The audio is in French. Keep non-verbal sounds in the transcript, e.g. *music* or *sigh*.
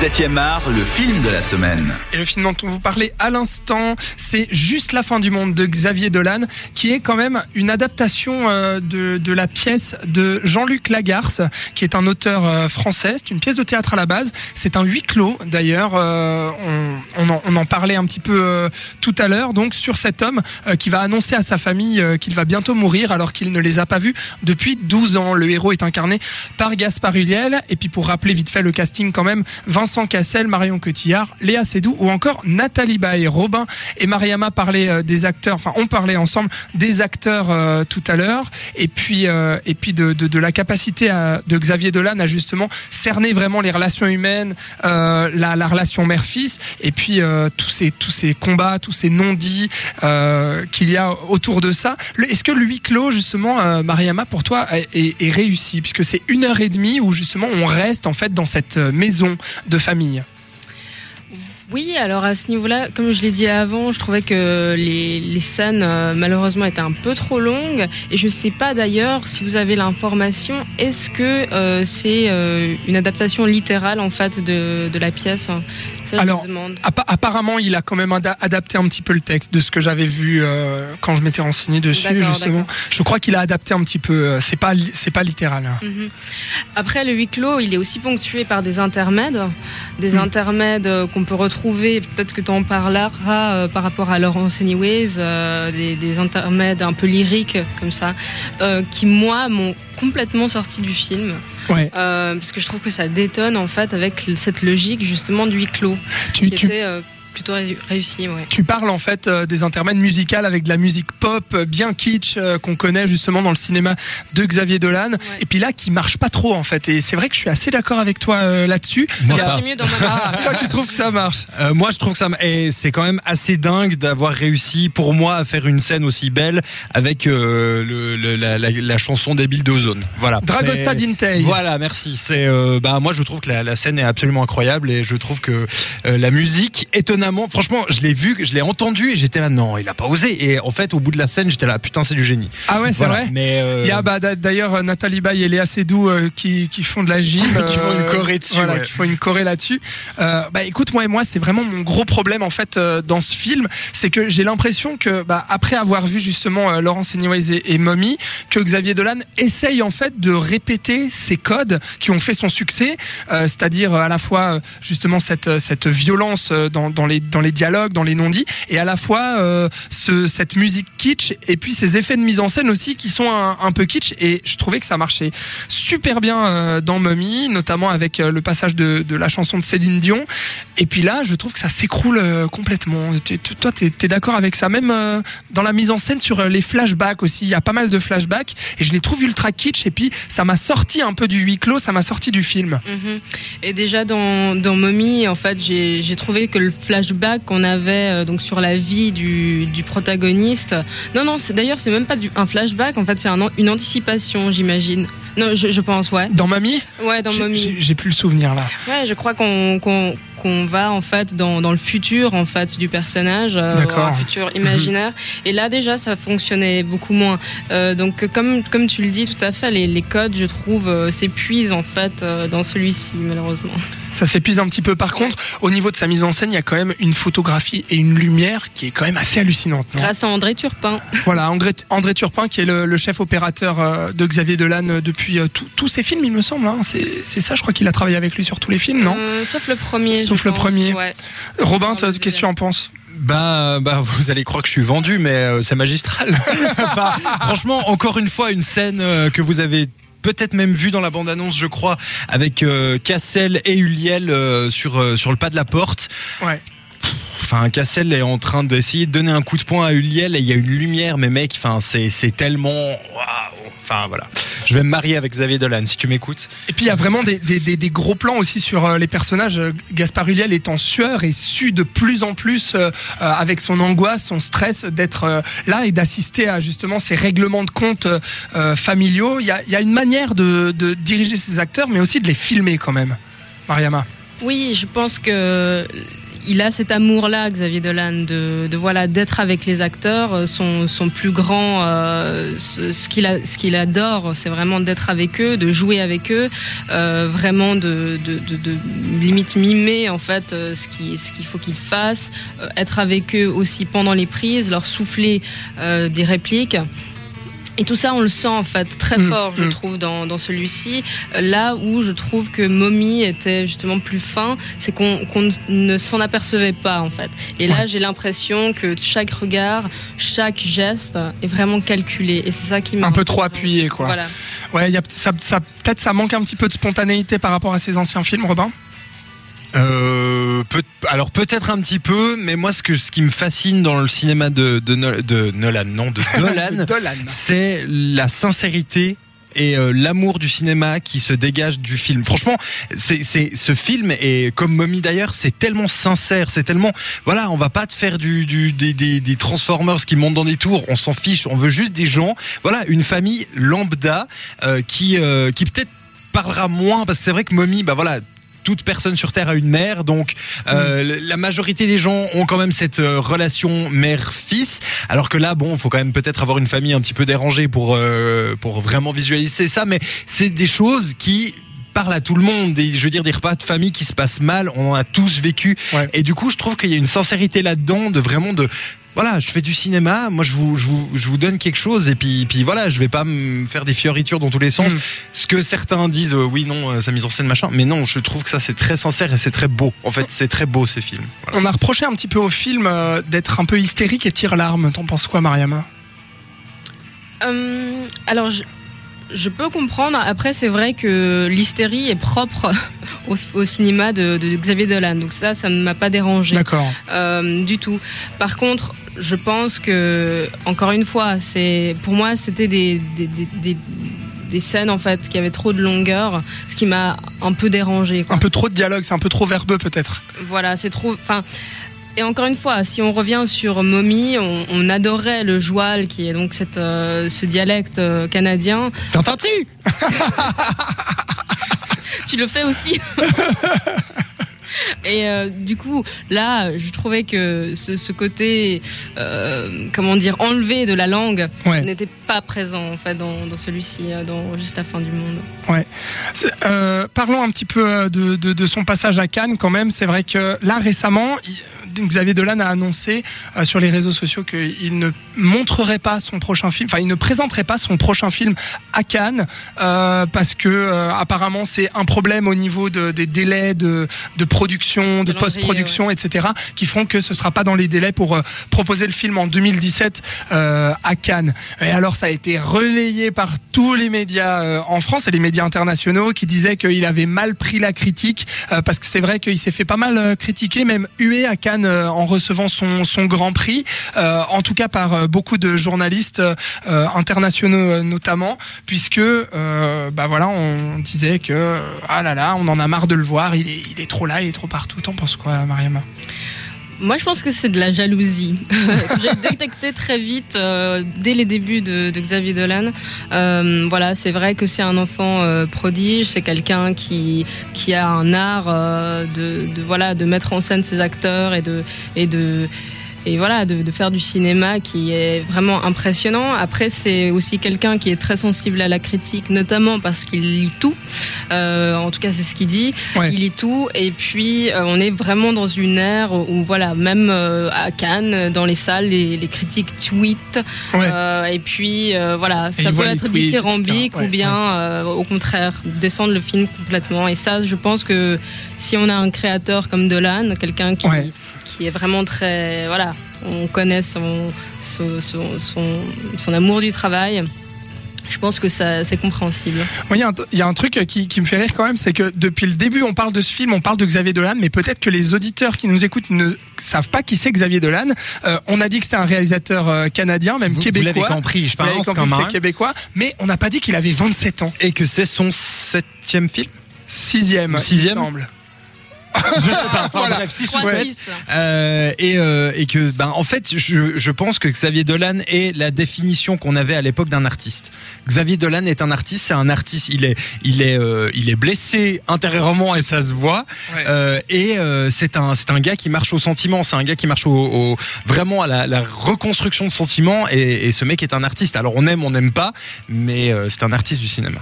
7e art, le film de la semaine. Et le film dont on vous parlait à l'instant, c'est Juste la fin du monde de Xavier Dolan, qui est quand même une adaptation euh, de, de la pièce de Jean-Luc Lagarce, qui est un auteur euh, français. C'est une pièce de théâtre à la base. C'est un huis clos d'ailleurs. Euh, on, en, parlait un petit peu tout à l'heure. Donc sur cet homme qui va annoncer à sa famille qu'il va bientôt mourir alors qu'il ne les a pas vus depuis 12 ans. Le héros est incarné par Gaspard Ulliel. Et puis pour rappeler vite fait le casting quand même, Cassel, Marion Cotillard, Léa Seydoux ou encore Nathalie Baye. Robin et Mariama parlaient euh, des acteurs, enfin on parlait ensemble des acteurs euh, tout à l'heure et puis euh, et puis de, la capacité de Xavier Dolan à justement cerner vraiment les relations humaines, la, la relation mère-fils et puis tous ces tous ces combats, tous ces non-dits qu'il y a autour de ça. Est-ce que le huis clos justement, Mariama, pour toi est, est- réussi? Puisque c'est une heure et demie où justement on reste en fait dans cette maison de famille. Oui, alors à ce niveau-là, comme je l'ai dit avant, je trouvais que les, les scènes euh, malheureusement étaient un peu trop longues. Et je sais pas d'ailleurs si vous avez l'information, est-ce que euh, c'est euh, une adaptation littérale en fait de, de la pièce Ça, je Alors, me demande. Appa- apparemment, il a quand même ada- adapté un petit peu le texte de ce que j'avais vu euh, quand je m'étais renseigné dessus D'accord, justement. Je crois qu'il a adapté un petit peu. euh, C'est pas li- c'est pas littéral. hein. Mhm. Après, le huis clos, il est aussi ponctué par des intermèdes, des Mm. intermèdes euh, qu'on peut retrouver, peut-être que tu en parleras euh, par rapport à Laurence Anyways, euh, des, des intermèdes un peu lyriques comme ça, euh, qui moi m'ont complètement sorti du film. Ouais. Parce que je trouve que ça détonne en fait avec cette logique justement du huis clos, Tu, qui tu, était plutôt ré- réussi. Ouais. tu parles en fait euh, des intermèdes musicales avec de la musique pop euh, bien kitsch euh, qu'on connaît justement dans le cinéma de Xavier Dolan. Et puis là, qui marche pas trop en fait. Et c'est vrai que je suis assez d'accord avec toi euh, là-dessus. Ça marchait mieux dans ma Ah, *laughs* toi, tu trouves que ça marche? Euh, moi, je trouve que ça. m- Et c'est quand même assez dingue d'avoir réussi, pour moi, à faire une scène aussi belle avec euh, le, le- la, la- la chanson des Billes d'Ozone. Voilà. Dragosta Dintei. Voilà, merci. C'est, euh, bah, moi, je trouve que la, la scène est absolument incroyable et je trouve que euh, la musique, étonnamment, franchement, je l'ai vu, je l'ai entendu et j'étais là, non, il a pas osé. Et en fait, au bout de la scène, j'étais là, putain, c'est du génie. Ah ouais, c'est Voilà. vrai. Mais euh, Il y a bah, d'a- d'ailleurs euh, Nathalie Baye et Léa Seydoux euh, qui, qui font de la gym. *laughs* Qui font une choré dessus, Voilà, ouais. qui font une là-dessus. Bah écoute, moi, moi c'est vraiment mon gros problème en fait dans ce film. C'est que j'ai l'impression que bah, après avoir vu justement Laurence Anyways et, et Mommy, que Xavier Dolan essaye en fait de répéter ces codes qui ont fait son succès. C'est-à-dire à la fois justement cette, cette violence dans, dans, les, dans les dialogues, dans les non-dits, et à la fois euh, ce, cette musique kitsch et puis ces effets de mise en scène aussi qui sont un, peu kitsch. Et je trouvais que ça marchait super bien euh, dans Mummy, notamment avec euh, le passage de, la chanson de Céline Dion. Et puis là, je trouve que ça s'écroule complètement. Tu- tu- toi, t'es es, d'accord avec ça? Même dans la mise en scène sur les flashbacks aussi, il y a pas mal de flashbacks et je les trouve ultra kitsch. Et puis ça m'a sorti un peu du huis clos, ça m'a sorti du film. Mhm. Et déjà dans, dans en fait, j'ai trouvé que le flashback qu'on avait euh, donc sur la vie du, du protagoniste. Non, non, c'est d'ailleurs c'est même pas du, un flashback. En fait, c'est un une anticipation, j'imagine. Non, je, je pense, ouais. Dans Mamie, Ouais, dans Mommy. j'ai plus le souvenir là. Ouais, je crois qu'on va en fait dans, dans le futur en fait du personnage, euh, un futur imaginaire. Et là déjà ça fonctionnait beaucoup moins. Euh, donc comme comme tu le dis tout à fait, les, les codes je trouve euh, s'épuisent en fait euh, dans celui-ci malheureusement. Ça s'épuise un petit peu. Par contre, au niveau de sa mise en scène, il y a quand même une photographie et une lumière qui est quand même assez hallucinante. non? Grâce à André Turpin. Voilà, André, André Turpin, qui est le, le chef opérateur euh, de Xavier Dolan euh, depuis euh, tous ses films, il me semble. hein. C'est ça, je crois qu'il a travaillé avec lui sur tous les films, non? Euh, Sauf le premier. Sauf je le pense, premier. ouais. Robin, qu'est-ce que tu en penses? Bah, bah, vous allez croire que je suis vendu, mais euh, c'est magistral. *laughs* Enfin, franchement, encore une fois, une scène euh, que vous avez peut-être même vue dans la bande-annonce, je crois, avec euh, Cassel et Uliel euh, sur, euh, sur le pas de la porte. Ouais. Enfin, Cassel est en train d'essayer de donner un coup de poing à Uliel et il y a une lumière, mais mec, enfin, c'est c'est tellement. Waouh Enfin, voilà. Je vais me marier avec Xavier Dolan, si tu m'écoutes. Et puis il y a vraiment des, des- des- des gros plans aussi sur euh, les personnages. Gaspard Ulliel est en sueur et sue de plus en plus euh, euh, avec son angoisse, son stress d'être euh, là et d'assister à justement ces règlements de compte euh, euh, familiaux. Il y a, il y a une manière de, de diriger ces acteurs, mais aussi de les filmer quand même. Mariama. Oui, je pense que il a cet amour-là, Xavier Dolan, de, voilà d'être avec les acteurs. Son, son plus grand, euh, ce, qu'il adore, c'est vraiment d'être avec eux, de jouer avec eux, euh, vraiment de, limite mimer en fait euh, ce ce qu'il faut qu'ils fassent, euh, être avec eux aussi pendant les prises, leur souffler euh, des répliques. Et tout ça, on le sent en fait très Mm, fort, je mm. trouve, dans, dans celui-ci. Là où je trouve que Mommy était justement plus fin, c'est qu'on ne s'en apercevait pas en fait. Et là, Ouais. j'ai l'impression que chaque regard, chaque geste est vraiment calculé. Et c'est ça qui m'a Un peu trop appuyé, quoi. Voilà. Ouais, il y a, ça, ça, peut-être ça manque un petit peu de spontanéité par rapport à ces anciens films, Robin? Euh, peut- alors peut-être un petit peu, mais moi ce que ce qui me fascine dans le cinéma de de, Nol- de Nolan, non de *laughs* Dolan, Dolan. c'est la sincérité et euh, l'amour du cinéma qui se dégage du film. Franchement, c'est c'est ce film et comme Mommy d'ailleurs, c'est tellement sincère, c'est tellement voilà, on va pas te faire du, du des, des, des Transformers qui montent dans des tours, on s'en fiche, on veut juste des gens, voilà, une famille lambda euh, qui euh, qui peut-être parlera moins parce que c'est vrai que Mommy, bah voilà. Toute personne sur Terre a une mère, donc euh, la majorité des gens ont quand même cette euh, relation mère-fils. Alors que là, bon, faut quand même peut-être avoir une famille un petit peu dérangée pour euh, pour vraiment visualiser ça. Mais c'est des choses qui parlent à tout le monde. Des, je veux dire, des repas de famille qui se passent mal, on en a tous vécu. Ouais. Et du coup, je trouve qu'il y a une sincérité là-dedans, de vraiment de voilà, je fais du cinéma, moi je vous, je vous, je vous donne quelque chose et puis, puis voilà, je vais pas me faire des fioritures dans tous les sens. Mm. Ce que certains disent, euh, oui, non, euh, sa mise en scène, machin, mais non, je trouve que ça c'est très sincère et c'est très beau. En fait, c'est très beau ces films. Voilà. On a reproché un petit peu au film euh, d'être un peu hystérique et tire l'arme. T'en penses quoi, Mariam? Euh, alors, je, je peux comprendre. Après, c'est vrai que l'hystérie est propre *laughs* au, au cinéma de, de Xavier Dolan. Donc ça, ça ne m'a pas dérangé. D'accord. Euh, du tout. Par contre, je pense que, encore une fois, c'est pour moi, c'était des, des, des, des- des scènes en fait qui avaient trop de longueur, ce qui m'a un peu dérangé. Un peu trop de dialogue, c'est un peu trop verbeux peut-être. Voilà, c'est trop. Enfin. Et encore une fois, si on revient sur Mommy, on, on adorait le joual, qui est donc cette, euh, ce dialecte euh, canadien. T'entends-tu Tu le fais aussi? *laughs* Et euh, du coup, là, je trouvais que ce, ce côté, euh, comment dire, enlevé de la langue Ouais. n'était pas présent en fait dans, dans celui-ci, euh, dans juste la fin du monde. Euh, parlons un petit peu de, de, de son passage à Cannes quand même. C'est vrai que là récemment, il- Xavier Dolan a annoncé euh, sur les réseaux sociaux qu'il ne montrerait pas son prochain film, enfin il ne présenterait pas son prochain film à Cannes euh, parce que euh, apparemment c'est un problème au niveau de, des délais de, de production, de post-production, etc. qui feront que ce sera pas dans les délais pour proposer le film en 2017 euh, à Cannes. Et alors ça a été relayé par tous les médias en France et les médias internationaux qui disaient qu'il avait mal pris la critique parce que c'est vrai qu'il s'est fait pas mal critiquer, même hué à Cannes en recevant son, Grand Prix, euh, en tout cas par euh, beaucoup de journalistes euh, euh, internationaux euh, notamment, puisque euh, bah voilà on disait que euh, ah là là on en a marre de le voir, il est, il est trop là, il est trop partout. T'en penses quoi, Mariam? Moi, je pense que c'est de la jalousie. *laughs* J'ai détecté très vite euh, dès les débuts de, de Xavier Dolan. Euh, voilà, c'est vrai que c'est un enfant euh, prodige, c'est quelqu'un qui qui a un art euh, de, de voilà de mettre en scène ses acteurs et de et de et voilà de, de faire du cinéma qui est vraiment impressionnant. Après, c'est aussi quelqu'un qui est très sensible à la critique, notamment parce qu'il lit tout. Euh, en tout cas, c'est ce qu'il dit. Ouais. Il lit tout. Et puis, euh, on est vraiment dans une ère où, voilà, même euh, à Cannes, dans les salles, les, les critiques tweetent. Ouais. Et puis, voilà, ça peut être tweets, dithyrambique. Ouais, ou bien, au contraire, descendre le film complètement. Et ça, je pense que si on a un créateur comme Dolan, quelqu'un qui, Ouais. qui est vraiment très. Voilà, on connaît son, son, son, son- son amour du travail. Je pense que ça, c'est compréhensible. Il y a un- il y, a un truc qui, qui me fait rire quand même, c'est que depuis le début, on parle de ce film, on parle de Xavier Dolan, mais peut-être que les auditeurs qui nous écoutent ne savent pas qui c'est Xavier Dolan. Euh, on a dit que c'était un réalisateur euh, canadien, même Vous, vous l'avez québécois. compris, je pense compris, c'est québécois, mais on n'a pas dit qu'il avait 27 ans. Et que c'est son septième film? Sixième, Sixième? il me semble. Je sais pas. Enfin, Voilà. bref, 6 ou 3, 7. 6. Euh, et, euh, et que, ben, en fait, je, je pense que Xavier Dolan est la définition qu'on avait à l'époque d'un artiste. Xavier Dolan est un artiste, c'est un artiste. Il est, il est, euh, il est blessé intérieurement et ça se voit. Ouais. Euh, et euh, c'est un, c'est un gars qui marche au sentiment. C'est un gars qui marche au, au- vraiment à la, la reconstruction de sentiments. Et, et ce mec est un artiste. Alors on aime, on n'aime pas, mais euh, c'est un artiste du cinéma.